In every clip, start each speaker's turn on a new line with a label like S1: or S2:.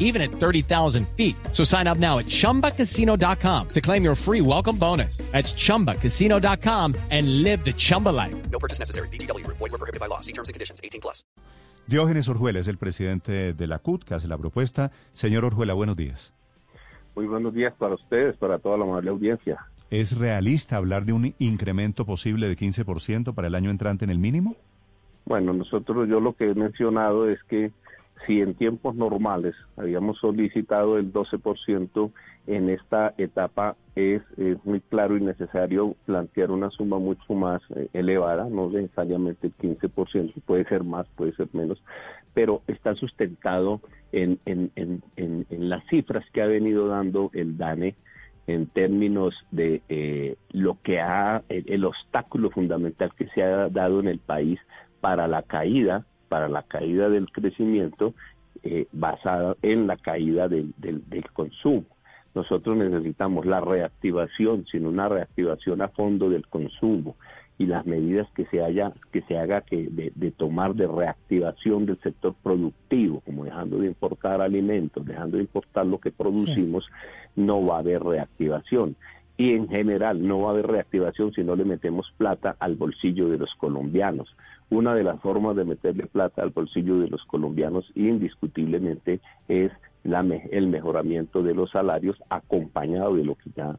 S1: even at 30,000 feet. So sign up now at chumbacasino.com to claim your free welcome bonus. That's chumbacasino.com and live the Chumba life.
S2: No purchase necessary. BGW. Void were prohibited by law. See terms and conditions. 18 plus.
S3: Diógenes Orjuela es el presidente de la CUT que hace la propuesta. Señor Orjuela, buenos días.
S4: Muy buenos días para ustedes, para toda la amable audiencia.
S3: ¿Es realista hablar de un incremento posible de 15% para el año entrante en el mínimo?
S4: Bueno, nosotros, yo lo que he mencionado es que si en tiempos normales habíamos solicitado el 12%, en esta etapa es, muy claro y necesario plantear una suma mucho más eh, elevada, no necesariamente el 15%, puede ser más, puede ser menos, pero está sustentado en, en, en, las cifras que ha venido dando el DANE en términos de eh, lo que ha, el obstáculo fundamental que se ha dado en el país para la caída para la caída del crecimiento eh, basada en la caída del, del, del, consumo. Nosotros necesitamos la reactivación, sino una reactivación a fondo del consumo y las medidas que se haya que se haga que de, de, tomar de reactivación del sector productivo, como dejando de importar alimentos, dejando de importar lo que producimos, sí. no va a haber reactivación y en general no va a haber reactivación si no le metemos plata al bolsillo de los colombianos. Una de las formas de meterle plata al bolsillo de los colombianos indiscutiblemente es la, el mejoramiento de los salarios acompañado de lo que ya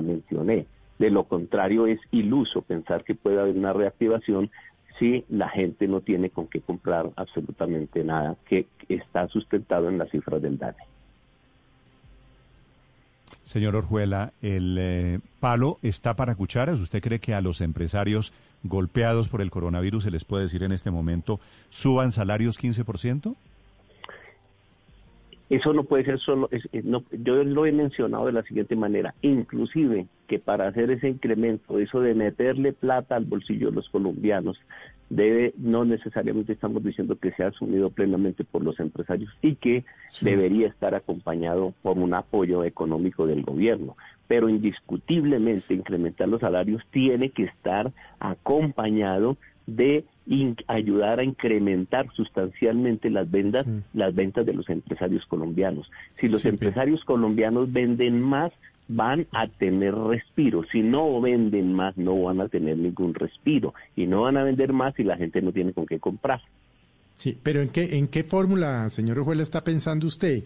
S4: Mencioné. De lo contrario, es iluso pensar que puede haber una reactivación si la gente no tiene con qué comprar absolutamente nada que está sustentado en las cifras del DANE.
S3: Señor Orjuela, ¿el eh, palo está para cucharas? ¿Usted cree que a los empresarios golpeados por el coronavirus se les puede decir en este momento suban salarios 15%?
S4: Eso no puede ser solo, es, no, yo lo he mencionado de la siguiente manera, inclusive que para hacer ese incremento, eso de meterle plata al bolsillo de los colombianos, debe, no necesariamente estamos diciendo que sea asumido plenamente por los empresarios y que sí. debería estar acompañado por un apoyo económico del gobierno. Pero indiscutiblemente incrementar los salarios tiene que estar acompañado de ayudar a incrementar sustancialmente las ventas, mm. las ventas de los empresarios colombianos. Si los sí, empresarios bien. colombianos venden más, van a tener respiro. Si no venden más, no van a tener ningún respiro. Y no van a vender más si la gente no tiene con qué comprar.
S5: Sí, pero ¿en qué, en qué fórmula, señor Ojuela, está pensando usted?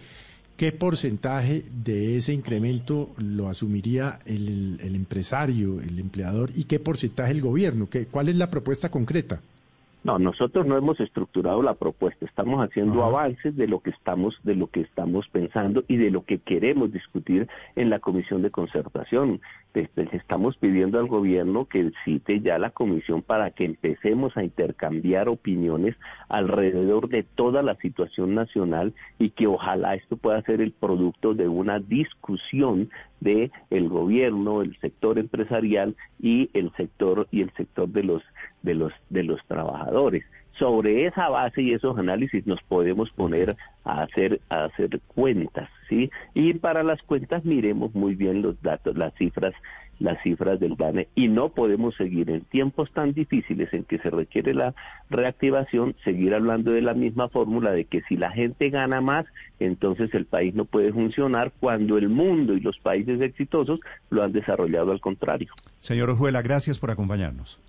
S5: ¿Qué porcentaje de ese incremento lo asumiría el, el empresario, el empleador, y qué porcentaje el gobierno? ¿Qué, ¿Cuál es la propuesta concreta?
S4: No, nosotros no hemos estructurado la propuesta, estamos haciendo Ajá. avances de lo que estamos de lo que estamos pensando y de lo que queremos discutir en la comisión de concertación. Les estamos pidiendo al gobierno que cite ya la comisión para que empecemos a intercambiar opiniones alrededor de toda la situación nacional y que ojalá esto pueda ser el producto de una discusión de el gobierno, el sector empresarial y el sector y el sector de los de los de los trabajadores. Sobre esa base y esos análisis nos podemos poner a hacer a hacer cuentas, ¿sí? Y para las cuentas miremos muy bien los datos, las cifras las cifras del DANE y no podemos seguir en tiempos tan difíciles en que se requiere la reactivación, seguir hablando de la misma fórmula de que si la gente gana más, entonces el país no puede funcionar cuando el mundo y los países exitosos lo han desarrollado al contrario.
S3: Señor Ojuela, gracias por acompañarnos.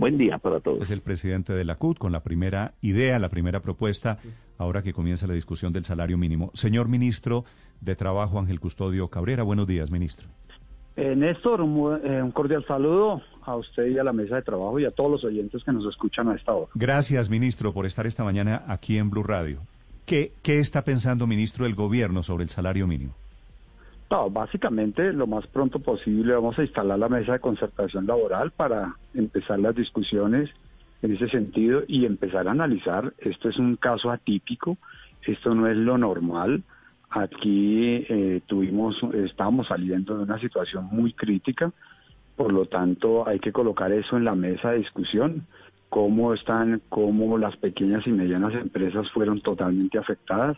S4: Buen día para todos.
S3: Es el presidente de la CUT con la primera idea, la primera propuesta, ahora que comienza la discusión del salario mínimo. Señor ministro de Trabajo, Ángel Custodio Cabrera, buenos días, ministro.
S6: Eh, Néstor, un, eh, un cordial saludo a usted y a la mesa de trabajo y a todos los oyentes que nos escuchan a esta hora.
S3: Gracias, ministro, por estar esta mañana aquí en Blue Radio. ¿Qué, qué está pensando, ministro, el gobierno sobre el salario mínimo?
S6: Básicamente lo más pronto posible vamos a instalar la mesa de concertación laboral para empezar las discusiones en ese sentido y empezar a analizar. Esto es un caso atípico, esto no es lo normal. Aquí eh, tuvimos, estábamos saliendo de una situación muy crítica, por lo tanto hay que colocar eso en la mesa de discusión, cómo están, cómo las pequeñas y medianas empresas fueron totalmente afectadas.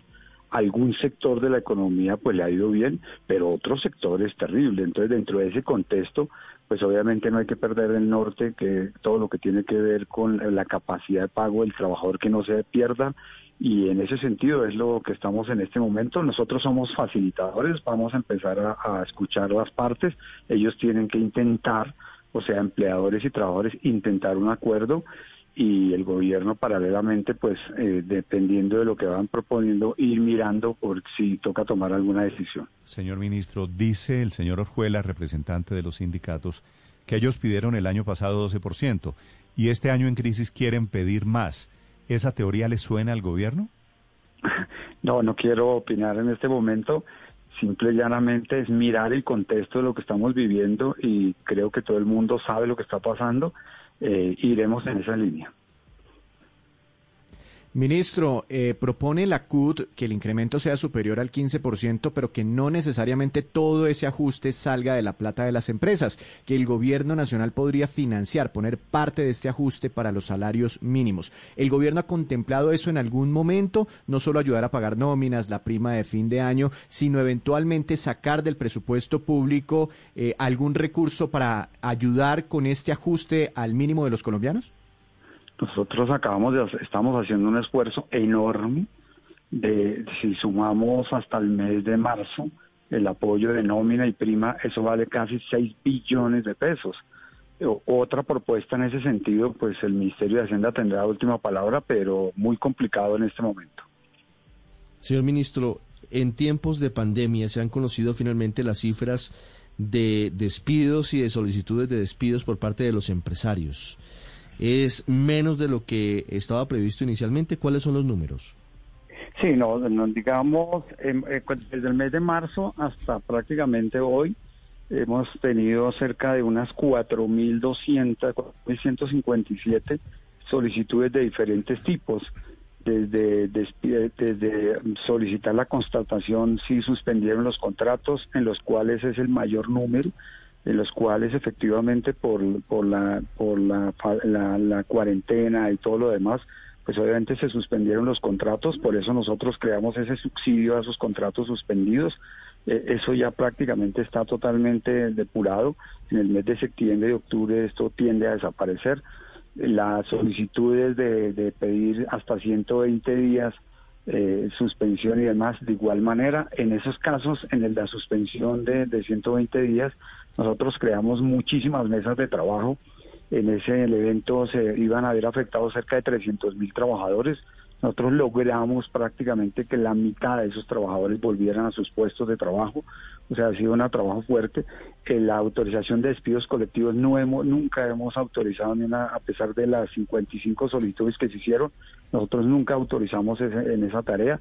S6: Algún sector de la economía pues le ha ido bien, pero otro sector es terrible. Entonces dentro de ese contexto, pues obviamente no hay que perder el norte, que todo lo que tiene que ver con la capacidad de pago del trabajador que no se pierda y en ese sentido es lo que estamos en este momento. Nosotros somos facilitadores, vamos a empezar a, a, escuchar las partes, ellos tienen que intentar, o sea, empleadores y trabajadores, intentar un acuerdo y el gobierno paralelamente, pues eh, dependiendo de lo que van proponiendo, ir mirando por si toca tomar alguna decisión.
S3: Señor ministro, dice el señor Orjuela, representante de los sindicatos, que ellos pidieron el año pasado 12% y este año en crisis quieren pedir más. ¿Esa teoría le suena al gobierno?
S6: No, no quiero opinar en este momento. Simple y llanamente es mirar el contexto de lo que estamos viviendo y creo que todo el mundo sabe lo que está pasando. Eh, iremos en esa línea.
S1: Ministro, eh, propone la CUT que el incremento sea superior al 15%, pero que no necesariamente todo ese ajuste salga de la plata de las empresas, que el gobierno nacional podría financiar, poner parte de este ajuste para los salarios mínimos. ¿El gobierno ha contemplado eso en algún momento? No solo ayudar a pagar nóminas, la prima de fin de año, sino eventualmente sacar del presupuesto público eh, algún recurso para ayudar con este ajuste al mínimo de los colombianos?
S6: Nosotros acabamos de, estamos haciendo un esfuerzo enorme de, si sumamos hasta el mes de marzo, el apoyo de nómina y prima, eso vale casi 6 billones de pesos. Otra propuesta en ese sentido, pues el Ministerio de Hacienda tendrá la última palabra, pero muy complicado en este momento.
S7: Señor ministro, en tiempos de pandemia se han conocido finalmente las cifras de despidos y de solicitudes de despidos por parte de los empresarios es menos de lo que estaba previsto inicialmente. ¿Cuáles son los números?
S6: Sí, no, no digamos, eh, desde el mes de marzo hasta prácticamente hoy hemos tenido cerca de unas 4.200, 4.157 solicitudes de diferentes tipos, desde, desde, desde solicitar la constatación si suspendieron los contratos, en los cuales es el mayor número, en los cuales efectivamente por, por, la, por la, la, cuarentena y todo lo demás, pues obviamente se suspendieron los contratos, por eso nosotros creamos ese subsidio a esos contratos suspendidos. Eh, eso ya prácticamente está totalmente depurado. En el mes de septiembre y octubre esto tiende a desaparecer. Las solicitudes de, de pedir hasta 120 días eh, suspensión y demás, de igual manera, en esos casos, en el de la suspensión de, de 120 días, nosotros creamos muchísimas mesas de trabajo. En ese evento se iban a haber afectado cerca de 300 mil trabajadores. Nosotros logramos prácticamente que la mitad de esos trabajadores volvieran a sus puestos de trabajo. O sea, ha sido un trabajo fuerte. En la autorización de despidos colectivos no hemos, nunca hemos autorizado ni una, a pesar de las 55 solicitudes que se hicieron, nosotros nunca autorizamos en esa tarea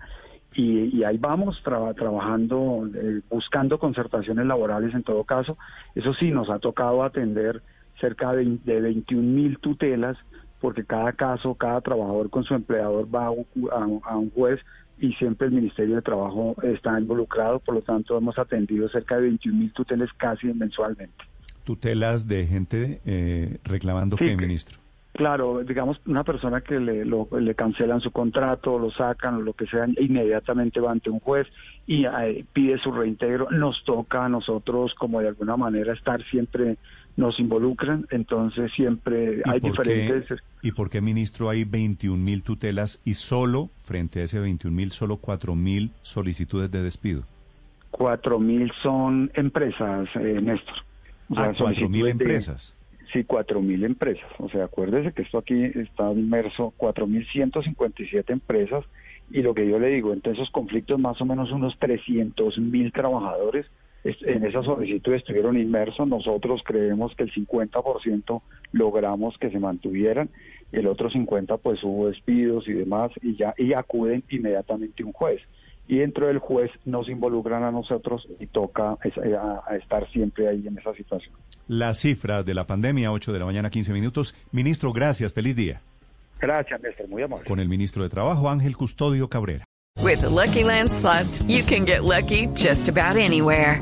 S6: y, ahí vamos trabajando, eh, buscando concertaciones laborales en todo caso. Eso sí, nos ha tocado atender cerca de, de 21 mil tutelas, porque cada caso, cada trabajador con su empleador va a, un juez y siempre el Ministerio de Trabajo está involucrado, por lo tanto hemos atendido cerca de 21 mil tutelas casi mensualmente.
S3: ¿Tutelas de gente eh, reclamando qué, ministro?
S6: Claro, digamos, una persona que le, le cancelan su contrato, lo sacan o lo que sea, inmediatamente va ante un juez y eh, pide su reintegro. Nos toca a nosotros, como de alguna manera, estar siempre, nos involucran, entonces siempre hay diferentes...
S3: ¿Y por qué, ministro, hay 21 mil tutelas y solo, frente a ese 21 mil, solo 4 mil solicitudes de despido?
S6: 4 mil son empresas, eh, Néstor.
S3: O sea, ah, 4 mil empresas.
S6: Sí, 4.000 empresas. O sea, acuérdese que esto aquí está inmerso 4.157 empresas y lo que yo le digo, entre esos conflictos más o menos unos 300.000 trabajadores es- en esa solicitud estuvieron inmersos. Nosotros creemos que el 50% logramos que se mantuvieran, el otro 50% pues hubo despidos y demás y ya y acuden inmediatamente un juez. Y dentro del juez nos involucran a nosotros y toca es- eh, a- a estar siempre ahí en esa situación.
S3: Las cifras de la pandemia, 8 de la mañana, 15 minutos. Ministro, gracias. Feliz día.
S6: Gracias, Néstor, muy amable.
S3: Con el ministro de Trabajo, Ángel Custodio Cabrera.
S8: With the Lucky Land slots, you can get lucky just about anywhere.